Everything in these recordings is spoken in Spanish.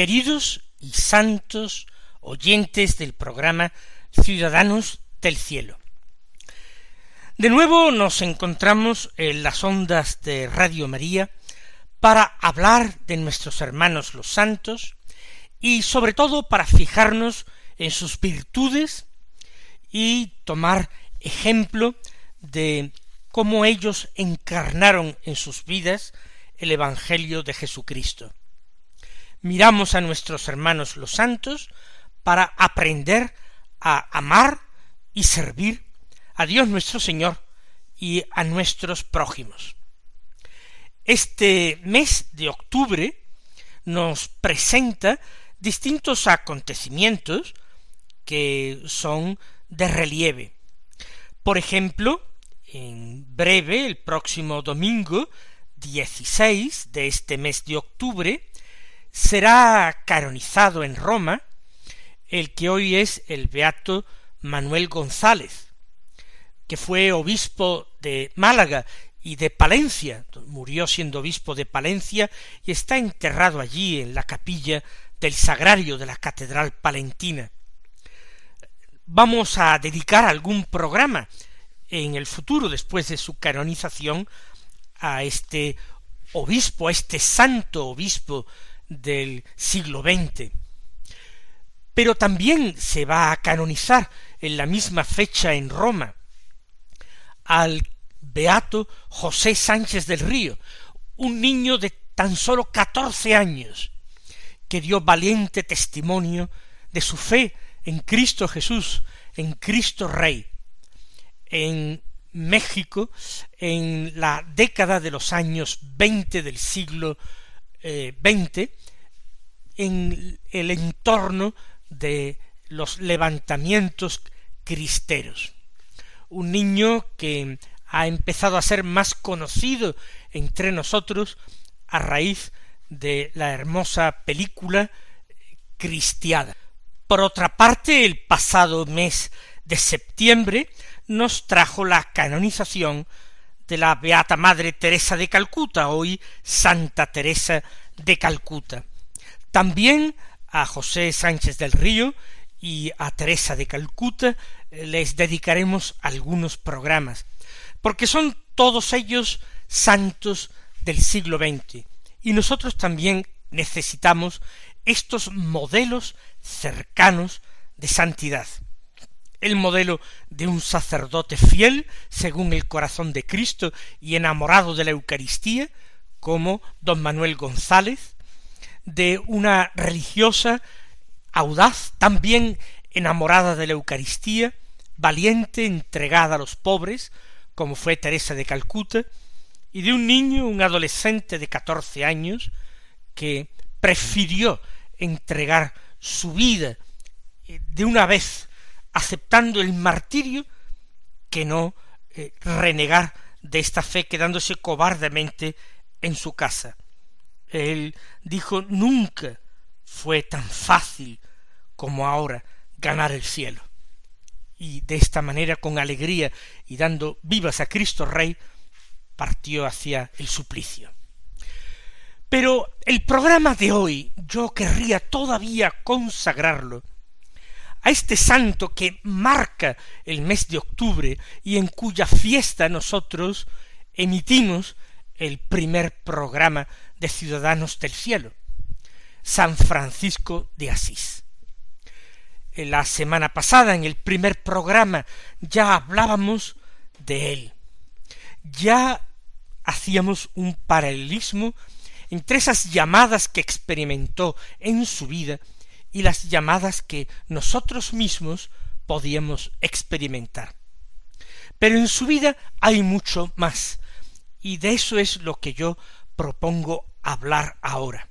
Queridos y santos oyentes del programa Ciudadanos del Cielo. De nuevo nos encontramos en las ondas de Radio María para hablar de nuestros hermanos los santos y sobre todo para fijarnos en sus virtudes y tomar ejemplo de cómo ellos encarnaron en sus vidas el Evangelio de Jesucristo miramos a nuestros hermanos los santos para aprender a amar y servir a Dios nuestro Señor y a nuestros prójimos. Este mes de octubre nos presenta distintos acontecimientos que son de relieve. Por ejemplo, en breve, el próximo domingo 16 de este mes de octubre, será canonizado en Roma el que hoy es el beato Manuel González, que fue obispo de Málaga y de Palencia, murió siendo obispo de Palencia y está enterrado allí en la capilla del sagrario de la catedral palentina. Vamos a dedicar algún programa en el futuro, después de su canonización, a este obispo, a este santo obispo del siglo XX. Pero también se va a canonizar en la misma fecha en Roma al beato José Sánchez del Río, un niño de tan solo catorce años, que dio valiente testimonio de su fe en Cristo Jesús, en Cristo Rey. En México, en la década de los años veinte del siglo eh, en el entorno de los levantamientos cristeros. Un niño que ha empezado a ser más conocido entre nosotros a raíz de la hermosa película Cristiada. Por otra parte, el pasado mes de septiembre nos trajo la canonización de la Beata Madre Teresa de Calcuta, hoy Santa Teresa de Calcuta. También a José Sánchez del Río y a Teresa de Calcuta eh, les dedicaremos algunos programas, porque son todos ellos santos del siglo XX, y nosotros también necesitamos estos modelos cercanos de santidad. El modelo de un sacerdote fiel, según el corazón de Cristo y enamorado de la Eucaristía, como don Manuel González, de una religiosa audaz, también enamorada de la Eucaristía, valiente, entregada a los pobres, como fue Teresa de Calcuta, y de un niño, un adolescente de catorce años, que prefirió entregar su vida eh, de una vez, aceptando el martirio, que no eh, renegar de esta fe quedándose cobardemente en su casa. Él dijo nunca fue tan fácil como ahora ganar el cielo. Y de esta manera, con alegría y dando vivas a Cristo Rey, partió hacia el suplicio. Pero el programa de hoy yo querría todavía consagrarlo a este santo que marca el mes de octubre y en cuya fiesta nosotros emitimos el primer programa de ciudadanos del cielo, San Francisco de Asís. En la semana pasada, en el primer programa, ya hablábamos de él. Ya hacíamos un paralelismo entre esas llamadas que experimentó en su vida y las llamadas que nosotros mismos podíamos experimentar. Pero en su vida hay mucho más, y de eso es lo que yo propongo hablar ahora.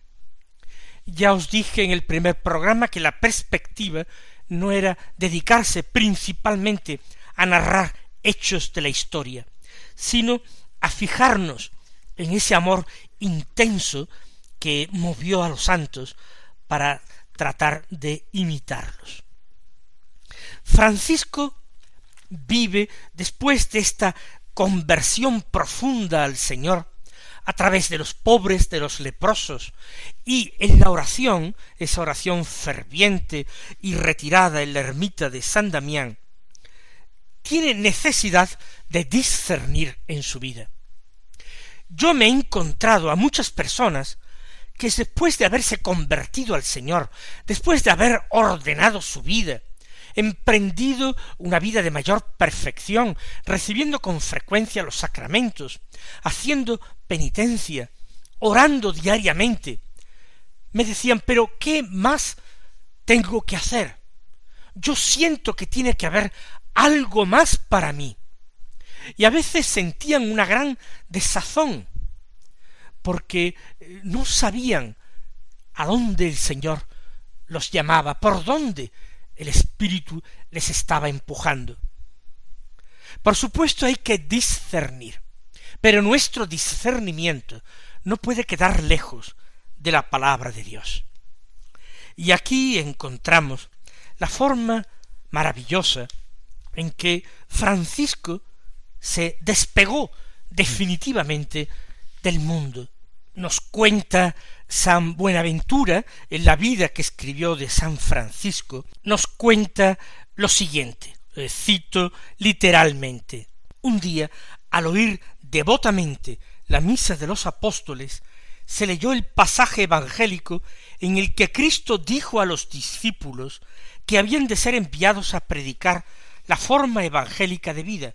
Ya os dije en el primer programa que la perspectiva no era dedicarse principalmente a narrar hechos de la historia, sino a fijarnos en ese amor intenso que movió a los santos para tratar de imitarlos. Francisco vive después de esta conversión profunda al Señor, a través de los pobres, de los leprosos, y en la oración, esa oración ferviente y retirada en la ermita de San Damián, tiene necesidad de discernir en su vida. Yo me he encontrado a muchas personas que después de haberse convertido al Señor, después de haber ordenado su vida, emprendido una vida de mayor perfección, recibiendo con frecuencia los sacramentos, haciendo penitencia, orando diariamente, me decían, pero ¿qué más tengo que hacer? Yo siento que tiene que haber algo más para mí. Y a veces sentían una gran desazón, porque eh, no sabían a dónde el Señor los llamaba, por dónde Espíritu les estaba empujando. Por supuesto hay que discernir, pero nuestro discernimiento no puede quedar lejos de la palabra de Dios. Y aquí encontramos la forma maravillosa en que Francisco se despegó definitivamente del mundo. Nos cuenta San Buenaventura, en la vida que escribió de San Francisco, nos cuenta lo siguiente, cito literalmente. Un día, al oír devotamente la misa de los apóstoles, se leyó el pasaje evangélico en el que Cristo dijo a los discípulos que habían de ser enviados a predicar la forma evangélica de vida,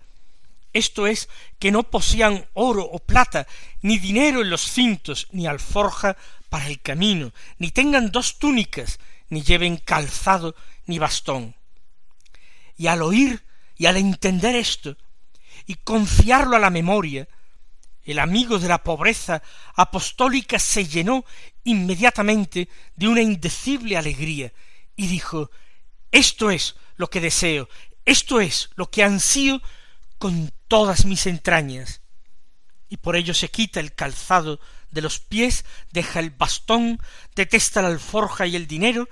esto es, que no posean oro o plata, ni dinero en los cintos, ni alforja para el camino, ni tengan dos túnicas, ni lleven calzado ni bastón. Y al oír y al entender esto, y confiarlo a la memoria, el amigo de la pobreza apostólica se llenó inmediatamente de una indecible alegría, y dijo Esto es lo que deseo, esto es lo que ansío con todas mis entrañas. Y por ello se quita el calzado de los pies, deja el bastón, detesta la alforja y el dinero,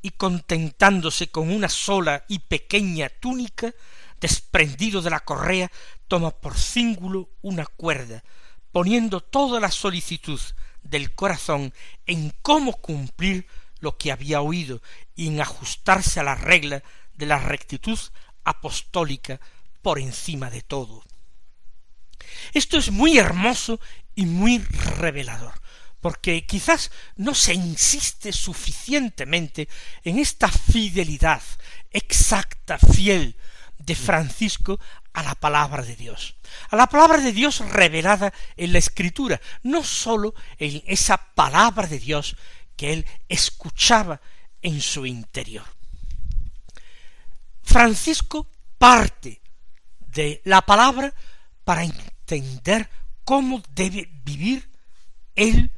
y contentándose con una sola y pequeña túnica, desprendido de la correa, toma por cíngulo una cuerda, poniendo toda la solicitud del corazón en cómo cumplir lo que había oído y en ajustarse a la regla de la rectitud apostólica por encima de todo. Esto es muy hermoso y muy revelador, porque quizás no se insiste suficientemente en esta fidelidad exacta, fiel de Francisco a la palabra de Dios, a la palabra de Dios revelada en la Escritura, no sólo en esa palabra de Dios que él escuchaba en su interior. Francisco parte de la palabra para entender cómo debe vivir él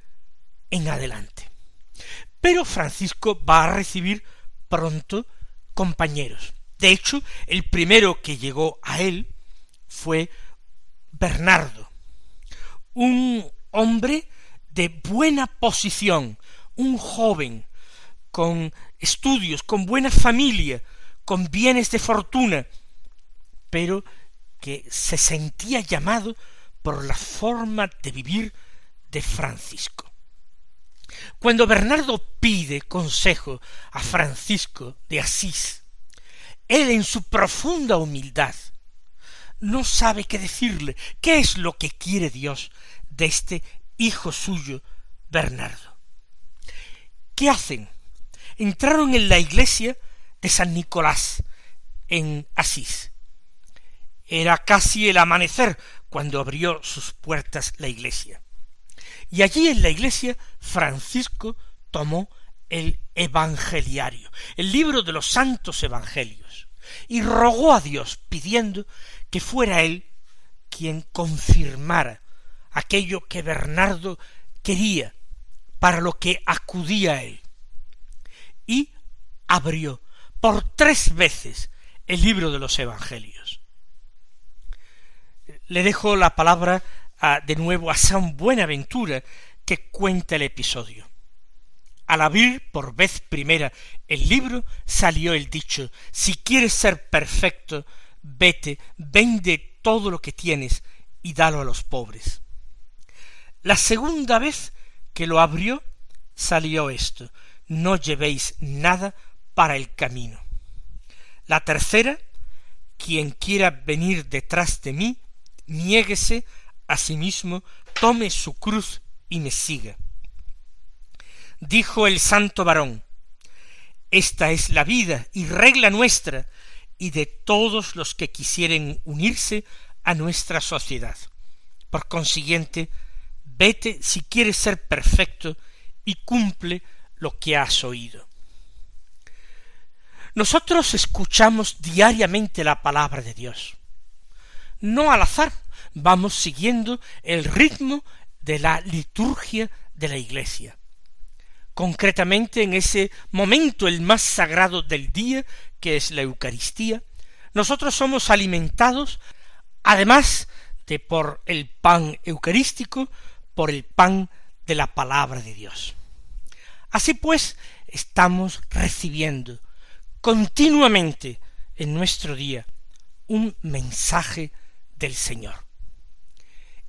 en adelante. Pero Francisco va a recibir pronto compañeros. De hecho, el primero que llegó a él fue Bernardo, un hombre de buena posición, un joven, con estudios, con buena familia, con bienes de fortuna, pero que se sentía llamado por la forma de vivir de Francisco. Cuando Bernardo pide consejo a Francisco de Asís, él en su profunda humildad no sabe qué decirle, qué es lo que quiere Dios de este hijo suyo, Bernardo. ¿Qué hacen? Entraron en la iglesia de San Nicolás, en Asís. Era casi el amanecer cuando abrió sus puertas la iglesia. Y allí en la iglesia Francisco tomó el Evangeliario, el libro de los santos evangelios, y rogó a Dios pidiendo que fuera él quien confirmara aquello que Bernardo quería, para lo que acudía él. Y abrió por tres veces el libro de los Evangelios. Le dejo la palabra de nuevo a San Buenaventura, que cuenta el episodio. Al abrir por vez primera el libro, salió el dicho si quieres ser perfecto, vete, vende todo lo que tienes y dalo a los pobres. La segunda vez que lo abrió, salió esto no llevéis nada para el camino. La tercera, quien quiera venir detrás de mí, niéguese a sí mismo, tome su cruz y me siga. Dijo el santo varón, esta es la vida y regla nuestra y de todos los que quisieren unirse a nuestra sociedad. Por consiguiente, vete si quieres ser perfecto y cumple lo que has oído. Nosotros escuchamos diariamente la palabra de Dios. No al azar, vamos siguiendo el ritmo de la liturgia de la Iglesia. Concretamente en ese momento el más sagrado del día, que es la Eucaristía, nosotros somos alimentados, además de por el pan eucarístico, por el pan de la palabra de Dios. Así pues, estamos recibiendo continuamente en nuestro día un mensaje del Señor.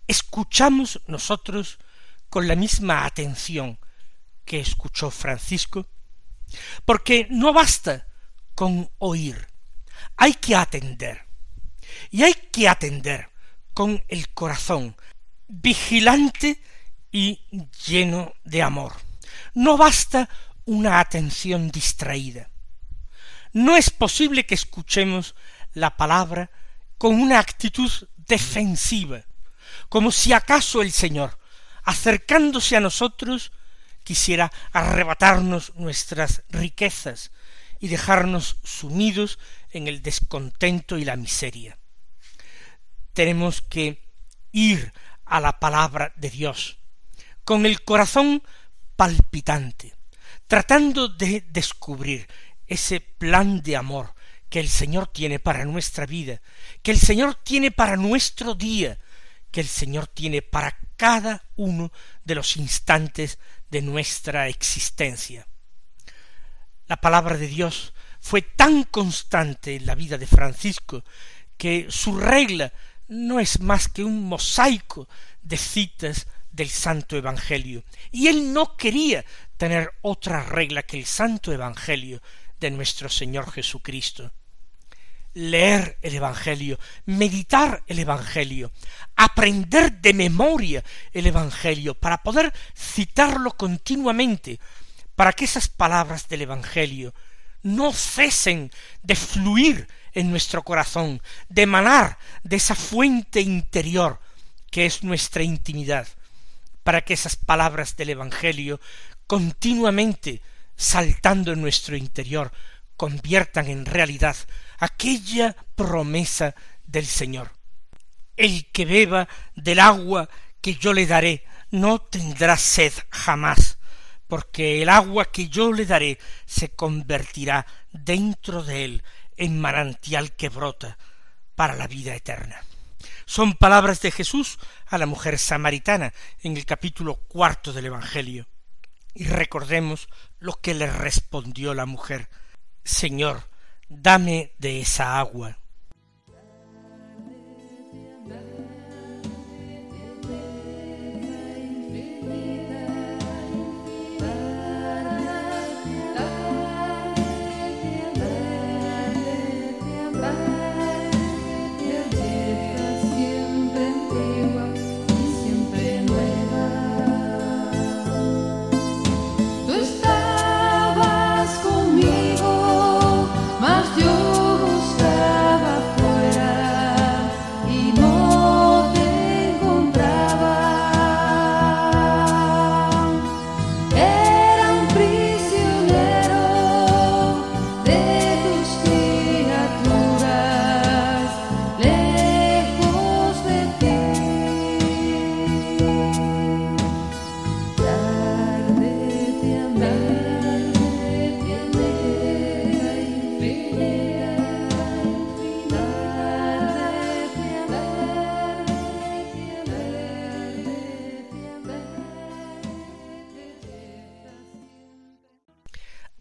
Escuchamos nosotros con la misma atención que escuchó Francisco, porque no basta con oír, hay que atender, y hay que atender con el corazón vigilante y lleno de amor. No basta una atención distraída. No es posible que escuchemos la palabra con una actitud defensiva, como si acaso el Señor, acercándose a nosotros, quisiera arrebatarnos nuestras riquezas y dejarnos sumidos en el descontento y la miseria. Tenemos que ir a la palabra de Dios, con el corazón palpitante, tratando de descubrir ese plan de amor que el Señor tiene para nuestra vida, que el Señor tiene para nuestro día, que el Señor tiene para cada uno de los instantes de nuestra existencia. La palabra de Dios fue tan constante en la vida de Francisco que su regla no es más que un mosaico de citas del Santo Evangelio. Y él no quería tener otra regla que el Santo Evangelio de nuestro Señor Jesucristo. Leer el Evangelio, meditar el Evangelio, aprender de memoria el Evangelio, para poder citarlo continuamente, para que esas palabras del Evangelio no cesen de fluir en nuestro corazón, de emanar de esa fuente interior que es nuestra intimidad, para que esas palabras del Evangelio continuamente saltando en nuestro interior conviertan en realidad aquella promesa del Señor. El que beba del agua que yo le daré no tendrá sed jamás, porque el agua que yo le daré se convertirá dentro de él en manantial que brota para la vida eterna. Son palabras de Jesús a la mujer samaritana en el capítulo cuarto del Evangelio. Y recordemos lo que le respondió la mujer Señor, dame de esa agua.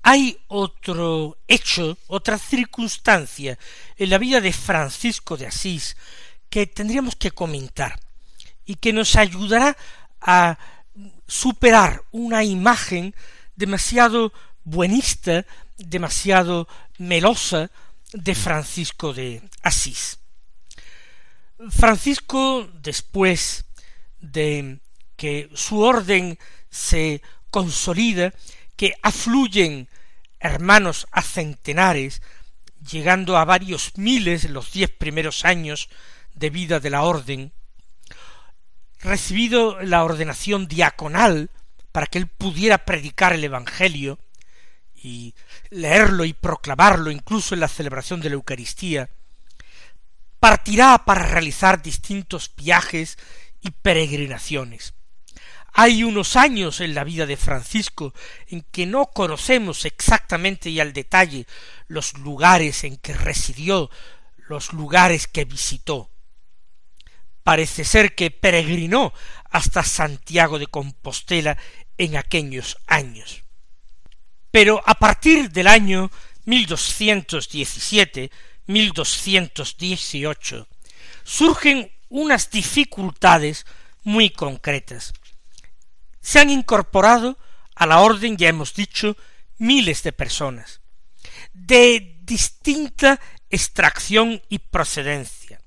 Hay otro hecho, otra circunstancia en la vida de Francisco de Asís que tendríamos que comentar y que nos ayudará a superar una imagen demasiado buenista, demasiado melosa de Francisco de Asís. Francisco, después de que su orden se consolida, que afluyen hermanos a centenares, llegando a varios miles en los diez primeros años de vida de la orden, recibido la ordenación diaconal para que él pudiera predicar el Evangelio y leerlo y proclamarlo incluso en la celebración de la Eucaristía, partirá para realizar distintos viajes y peregrinaciones. Hay unos años en la vida de Francisco en que no conocemos exactamente y al detalle los lugares en que residió, los lugares que visitó. Parece ser que peregrinó hasta Santiago de Compostela en aquellos años. Pero a partir del año 1217, 1218, surgen unas dificultades muy concretas. Se han incorporado a la orden, ya hemos dicho, miles de personas, de distinta extracción y procedencia.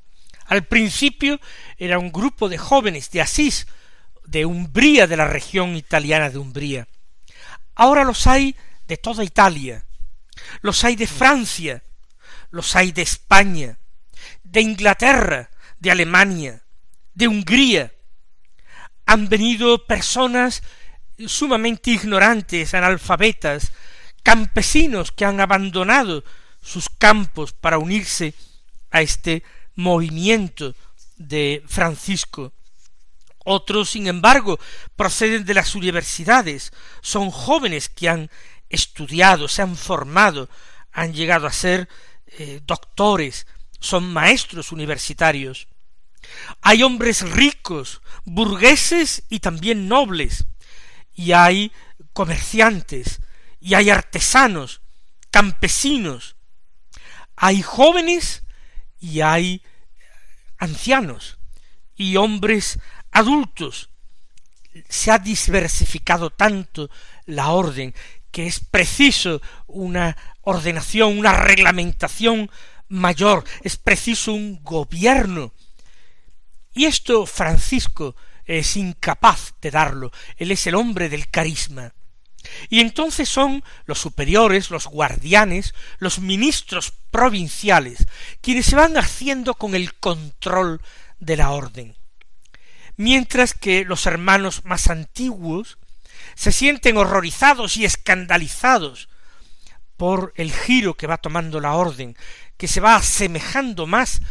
Al principio era un grupo de jóvenes de Asís, de Umbría, de la región italiana de Umbría. Ahora los hay de toda Italia, los hay de Francia, los hay de España, de Inglaterra, de Alemania, de Hungría. Han venido personas sumamente ignorantes, analfabetas, campesinos que han abandonado sus campos para unirse a este movimiento de Francisco. Otros, sin embargo, proceden de las universidades, son jóvenes que han estudiado, se han formado, han llegado a ser eh, doctores, son maestros universitarios. Hay hombres ricos, burgueses y también nobles, y hay comerciantes, y hay artesanos, campesinos, hay jóvenes y hay ancianos, y hombres adultos. Se ha diversificado tanto la orden que es preciso una ordenación, una reglamentación mayor, es preciso un gobierno. Y esto Francisco es incapaz de darlo, él es el hombre del carisma. Y entonces son los superiores, los guardianes, los ministros provinciales, quienes se van haciendo con el control de la orden. Mientras que los hermanos más antiguos se sienten horrorizados y escandalizados por el giro que va tomando la orden, que se va asemejando más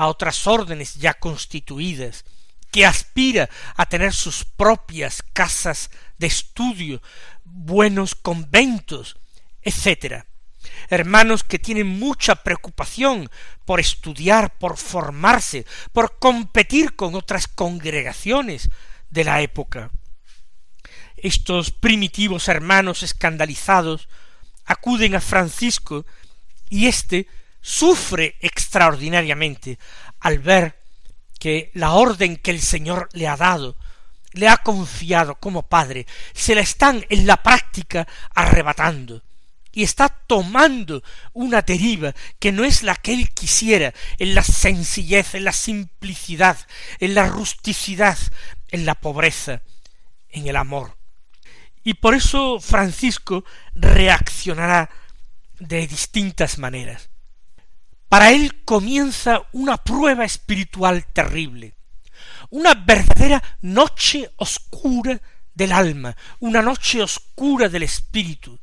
a otras órdenes ya constituidas, que aspira a tener sus propias casas de estudio, buenos conventos, etc. Hermanos que tienen mucha preocupación por estudiar, por formarse, por competir con otras congregaciones de la época estos primitivos hermanos escandalizados acuden a Francisco y éste sufre extraordinariamente al ver que la orden que el Señor le ha dado, le ha confiado como padre, se la están en la práctica arrebatando y está tomando una deriva que no es la que él quisiera, en la sencillez, en la simplicidad, en la rusticidad, en la pobreza, en el amor. Y por eso Francisco reaccionará de distintas maneras. Para él comienza una prueba espiritual terrible, una verdadera noche oscura del alma, una noche oscura del espíritu,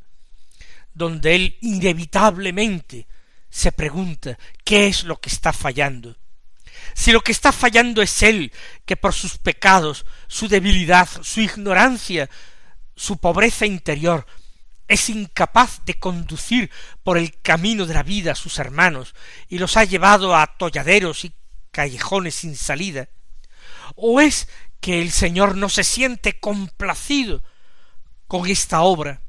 donde él inevitablemente se pregunta qué es lo que está fallando. Si lo que está fallando es él, que por sus pecados, su debilidad, su ignorancia, su pobreza interior, es incapaz de conducir por el camino de la vida a sus hermanos y los ha llevado a atolladeros y callejones sin salida, o es que el Señor no se siente complacido con esta obra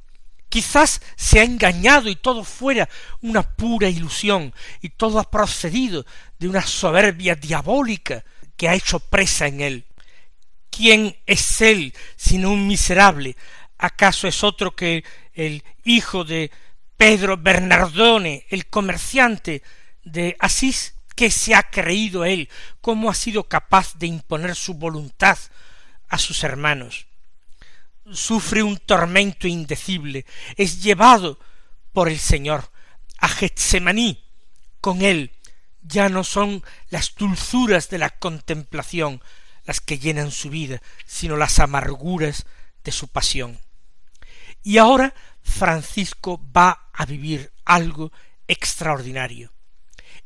Quizás se ha engañado y todo fuera una pura ilusión y todo ha procedido de una soberbia diabólica que ha hecho presa en él. ¿Quién es él sino un miserable? ¿Acaso es otro que el hijo de Pedro Bernardone, el comerciante de Asís? ¿Qué se ha creído él? ¿Cómo ha sido capaz de imponer su voluntad a sus hermanos? Sufre un tormento indecible, es llevado por el Señor a Getsemaní. Con él ya no son las dulzuras de la contemplación las que llenan su vida, sino las amarguras de su pasión. Y ahora Francisco va a vivir algo extraordinario.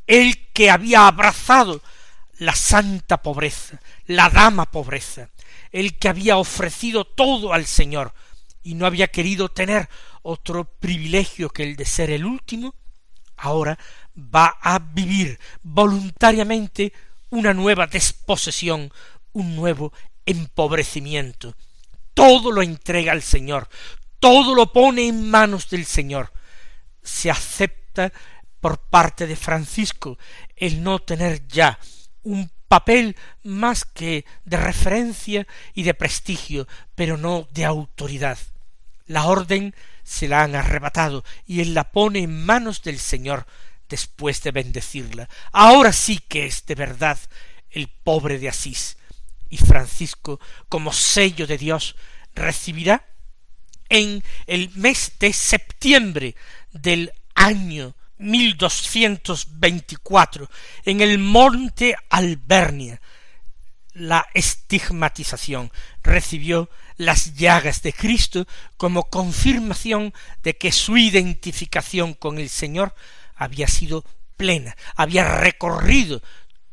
Él que había abrazado la santa pobreza, la dama pobreza, el que había ofrecido todo al Señor y no había querido tener otro privilegio que el de ser el último, ahora va a vivir voluntariamente una nueva desposesión, un nuevo empobrecimiento. Todo lo entrega al Señor, todo lo pone en manos del Señor. Se acepta por parte de Francisco el no tener ya un papel más que de referencia y de prestigio, pero no de autoridad. La orden se la han arrebatado y él la pone en manos del Señor después de bendecirla. Ahora sí que es de verdad el pobre de Asís. Y Francisco, como sello de Dios, recibirá en el mes de septiembre del año 1224 en el monte Albernia la estigmatización recibió las llagas de Cristo como confirmación de que su identificación con el Señor había sido plena, había recorrido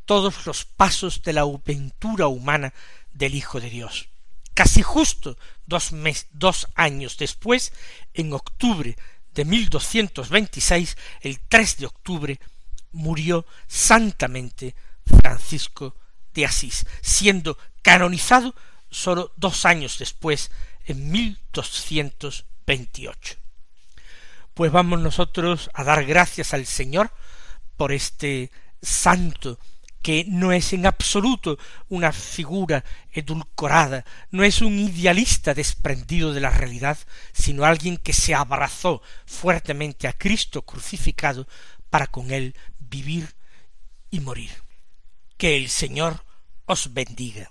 todos los pasos de la aventura humana del Hijo de Dios. Casi justo dos, mes, dos años después, en octubre de 1226, el 3 de octubre, murió santamente Francisco de Asís, siendo canonizado sólo dos años después, en 1228. Pues vamos nosotros a dar gracias al Señor por este santo que no es en absoluto una figura edulcorada, no es un idealista desprendido de la realidad, sino alguien que se abrazó fuertemente a Cristo crucificado para con él vivir y morir. Que el Señor os bendiga.